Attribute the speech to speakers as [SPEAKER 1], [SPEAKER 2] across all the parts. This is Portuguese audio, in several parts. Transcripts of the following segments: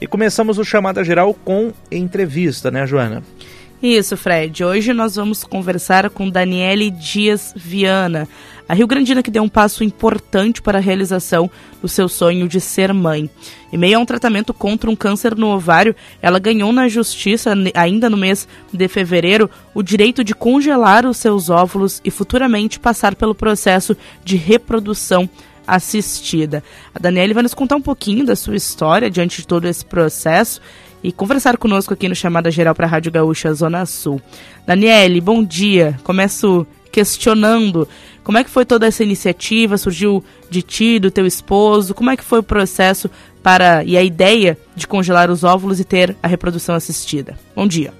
[SPEAKER 1] E começamos o Chamada Geral com entrevista, né, Joana?
[SPEAKER 2] Isso, Fred. Hoje nós vamos conversar com Daniele Dias Viana, a Rio Grandina que deu um passo importante para a realização do seu sonho de ser mãe. Em meio a um tratamento contra um câncer no ovário, ela ganhou na justiça, ainda no mês de fevereiro, o direito de congelar os seus óvulos e futuramente passar pelo processo de reprodução assistida. A Daniele vai nos contar um pouquinho da sua história diante de todo esse processo e conversar conosco aqui no Chamada Geral para a Rádio Gaúcha Zona Sul. Daniele, bom dia. Começo questionando como é que foi toda essa iniciativa, surgiu de ti, do teu esposo, como é que foi o processo para e a ideia de congelar os óvulos e ter a reprodução assistida. Bom dia.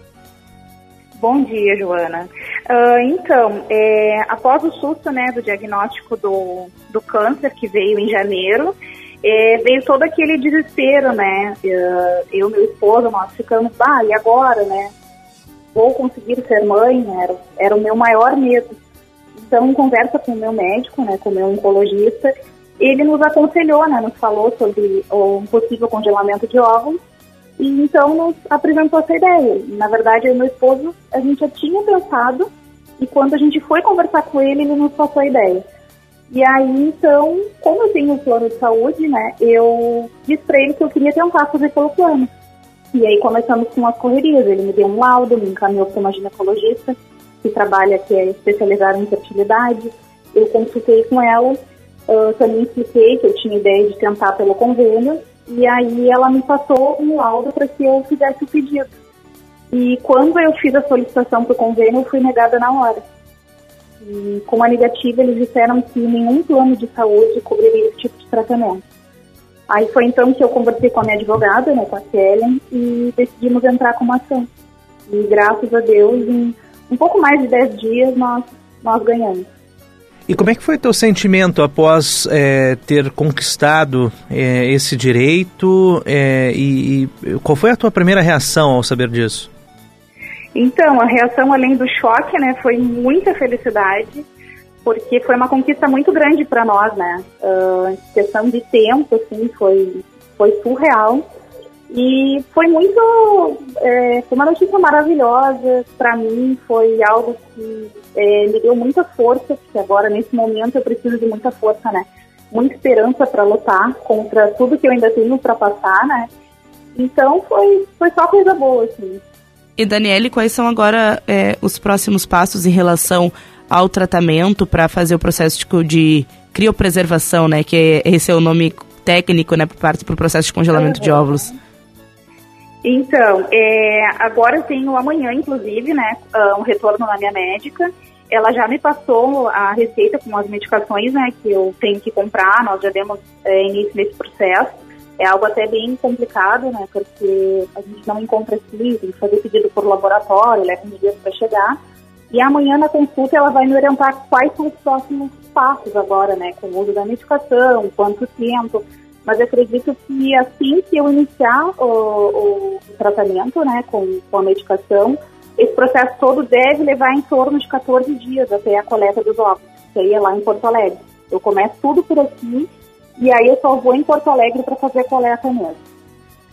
[SPEAKER 3] Bom dia, Joana. Uh, então, é, após o susto né, do diagnóstico do, do câncer que veio em janeiro, é, veio todo aquele desespero, né? Uh, eu e meu esposo, nós ficamos, ah, e agora, né? Vou conseguir ser mãe? Era, era o meu maior medo. Então, conversa com o meu médico, né, com o meu oncologista, ele nos aconselhou, né, nos falou sobre o possível congelamento de óvulos e então nos apresentou essa ideia. Na verdade, eu e meu esposo, a gente já tinha pensado e quando a gente foi conversar com ele, ele nos passou a ideia. E aí, então, como eu tenho um plano de saúde, né, eu disse para ele que eu queria tentar fazer pelo plano. E aí começamos com as correrias. Ele me deu um laudo, me encaminhou para uma ginecologista que trabalha, que é especializada em fertilidade. Eu consultei com ela, uh, também expliquei que eu tinha ideia de tentar pelo convênio e aí ela me passou um laudo para que eu fizesse o pedido. E quando eu fiz a solicitação para o convênio, eu fui negada na hora. E com a negativa, eles disseram que nenhum plano de saúde cobriria esse tipo de tratamento. Aí foi então que eu conversei com a minha advogada, né, com a Kellen, e decidimos entrar com uma ação. E graças a Deus, em um pouco mais de 10 dias, nós, nós ganhamos.
[SPEAKER 1] E como é que foi teu sentimento após é, ter conquistado é, esse direito é, e, e, qual foi a tua primeira reação ao saber disso?
[SPEAKER 3] Então, a reação além do choque, né, foi muita felicidade, porque foi uma conquista muito grande para nós, né? Uh, questão de tempo, assim, foi, foi surreal. E foi muito. É, foi uma notícia maravilhosa para mim, foi algo que é, me deu muita força, porque agora, nesse momento, eu preciso de muita força, né? Muita esperança para lutar contra tudo que eu ainda tenho para passar, né? Então foi, foi só coisa boa, assim.
[SPEAKER 2] E Daniele, quais são agora é, os próximos passos em relação ao tratamento para fazer o processo de, de criopreservação, né? Que é, esse é o nome técnico, né? Para o processo de congelamento uhum. de óvulos.
[SPEAKER 3] Então, é, agora eu tenho amanhã, inclusive, né, ah, um retorno na minha médica. Ela já me passou a receita com as medicações, né, que eu tenho que comprar. Nós já demos é, início nesse processo. É algo até bem complicado, né, porque a gente não encontra aqui, tem que fazer pedido por laboratório, leva uns dias para chegar. E amanhã na consulta ela vai me orientar quais são os próximos passos agora, né, com o uso da medicação, quanto tempo mas acredito que assim que eu iniciar o, o tratamento, né, com, com a medicação, esse processo todo deve levar em torno de 14 dias até a coleta dos óvulos, que aí é lá em Porto Alegre. Eu começo tudo por aqui e aí eu só vou em Porto Alegre para fazer a coleta mesmo.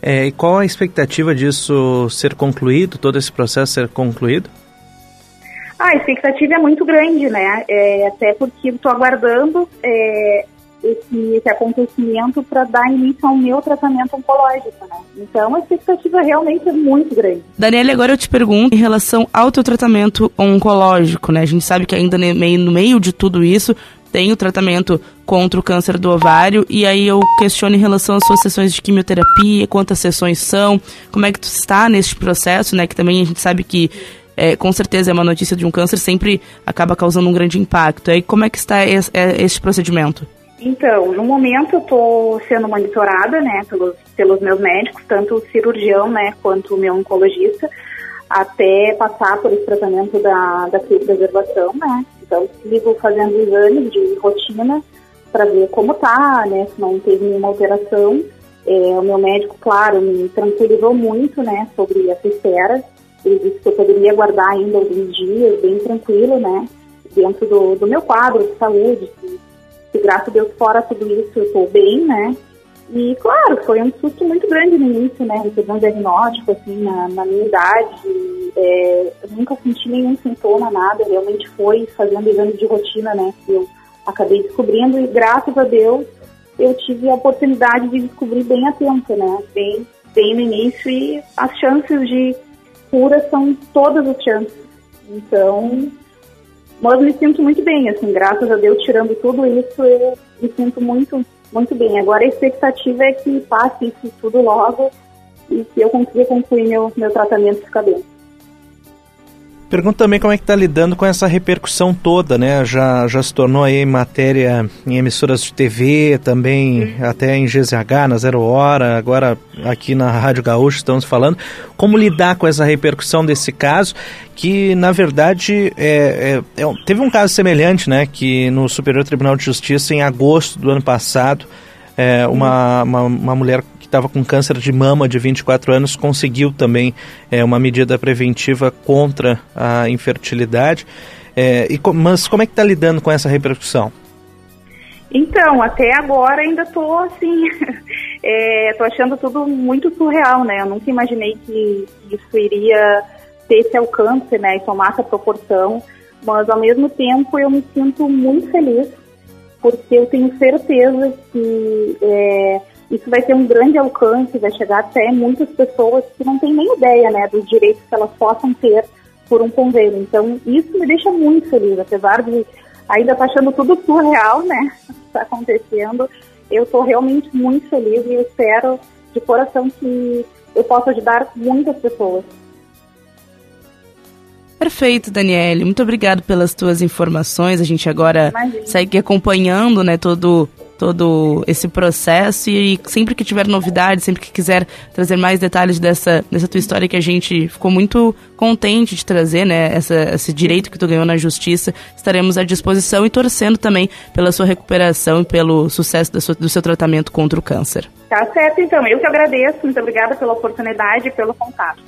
[SPEAKER 1] É, e qual a expectativa disso ser concluído, todo esse processo ser concluído?
[SPEAKER 3] Ah, a expectativa é muito grande, né? É, até porque estou aguardando é, esse, esse acontecimento para dar início ao meu tratamento oncológico, né? Então a expectativa realmente é muito grande.
[SPEAKER 2] Daniela, agora eu te pergunto em relação ao teu tratamento oncológico, né? A gente sabe que ainda no meio, de tudo isso tem o tratamento contra o câncer do ovário e aí eu questiono em relação às suas sessões de quimioterapia, quantas sessões são, como é que tu está neste processo, né? Que também a gente sabe que é, com certeza é uma notícia de um câncer sempre acaba causando um grande impacto. Aí como é que está esse, é, esse procedimento?
[SPEAKER 3] Então, no momento eu estou sendo monitorada, né, pelos, pelos meus médicos, tanto o cirurgião, né, quanto o meu oncologista, até passar por esse tratamento da, da preservação, né. Então, sigo fazendo exames de rotina para ver como tá, né, se não teve nenhuma alteração. É, o meu médico, claro, me tranquilizou muito, né, sobre essa espera. Ele disse que eu poderia aguardar ainda alguns dias, bem tranquilo, né, dentro do, do meu quadro de saúde, que graças a Deus, fora tudo isso, eu estou bem, né? E, claro, foi um susto muito grande no início, né? Receber um diagnóstico, assim, na, na minha idade. É, eu nunca senti nenhum sintoma, nada. Realmente foi fazendo exame de rotina, né? Que eu acabei descobrindo e, graças a Deus, eu tive a oportunidade de descobrir bem a tempo, né? Bem, bem no início e as chances de cura são todas as chances. Então, mas me sinto muito bem, assim, graças a Deus, tirando tudo isso, eu me sinto muito, muito bem. Agora a expectativa é que passe isso tudo logo e que eu consiga concluir meu, meu tratamento de cabelo.
[SPEAKER 1] Pergunto também como é que está lidando com essa repercussão toda, né? Já, já se tornou aí matéria em emissoras de TV, também até em GZH, na Zero Hora, agora aqui na Rádio Gaúcho estamos falando. Como lidar com essa repercussão desse caso, que na verdade é, é, é, teve um caso semelhante, né? Que no Superior Tribunal de Justiça, em agosto do ano passado, é, uma, uma, uma mulher que estava com câncer de mama de 24 anos conseguiu também é, uma medida preventiva contra a infertilidade. É, e, mas como é que está lidando com essa repercussão?
[SPEAKER 3] Então, até agora ainda estou assim, estou é, achando tudo muito surreal, né? Eu nunca imaginei que isso iria ter esse alcance, né, e tomar essa proporção, mas ao mesmo tempo eu me sinto muito feliz, porque eu tenho certeza que é, isso vai ter um grande alcance, vai chegar até muitas pessoas que não têm nem ideia, né, dos direitos que elas possam ter por um convênio. Então, isso me deixa muito feliz, apesar de ainda estar tá achando tudo surreal, né, está acontecendo. Eu estou realmente muito feliz e espero de coração que eu possa ajudar muitas pessoas.
[SPEAKER 2] Perfeito, Daniele. Muito obrigado pelas tuas informações. A gente agora Imagina. segue acompanhando, né, todo todo esse processo e sempre que tiver novidades, sempre que quiser trazer mais detalhes dessa, dessa tua história que a gente ficou muito contente de trazer, né, essa, esse direito que tu ganhou na justiça, estaremos à disposição e torcendo também pela sua recuperação e pelo sucesso do seu, do seu tratamento contra o câncer.
[SPEAKER 3] Tá certo, então. Eu que agradeço. Muito obrigada pela oportunidade e pelo contato.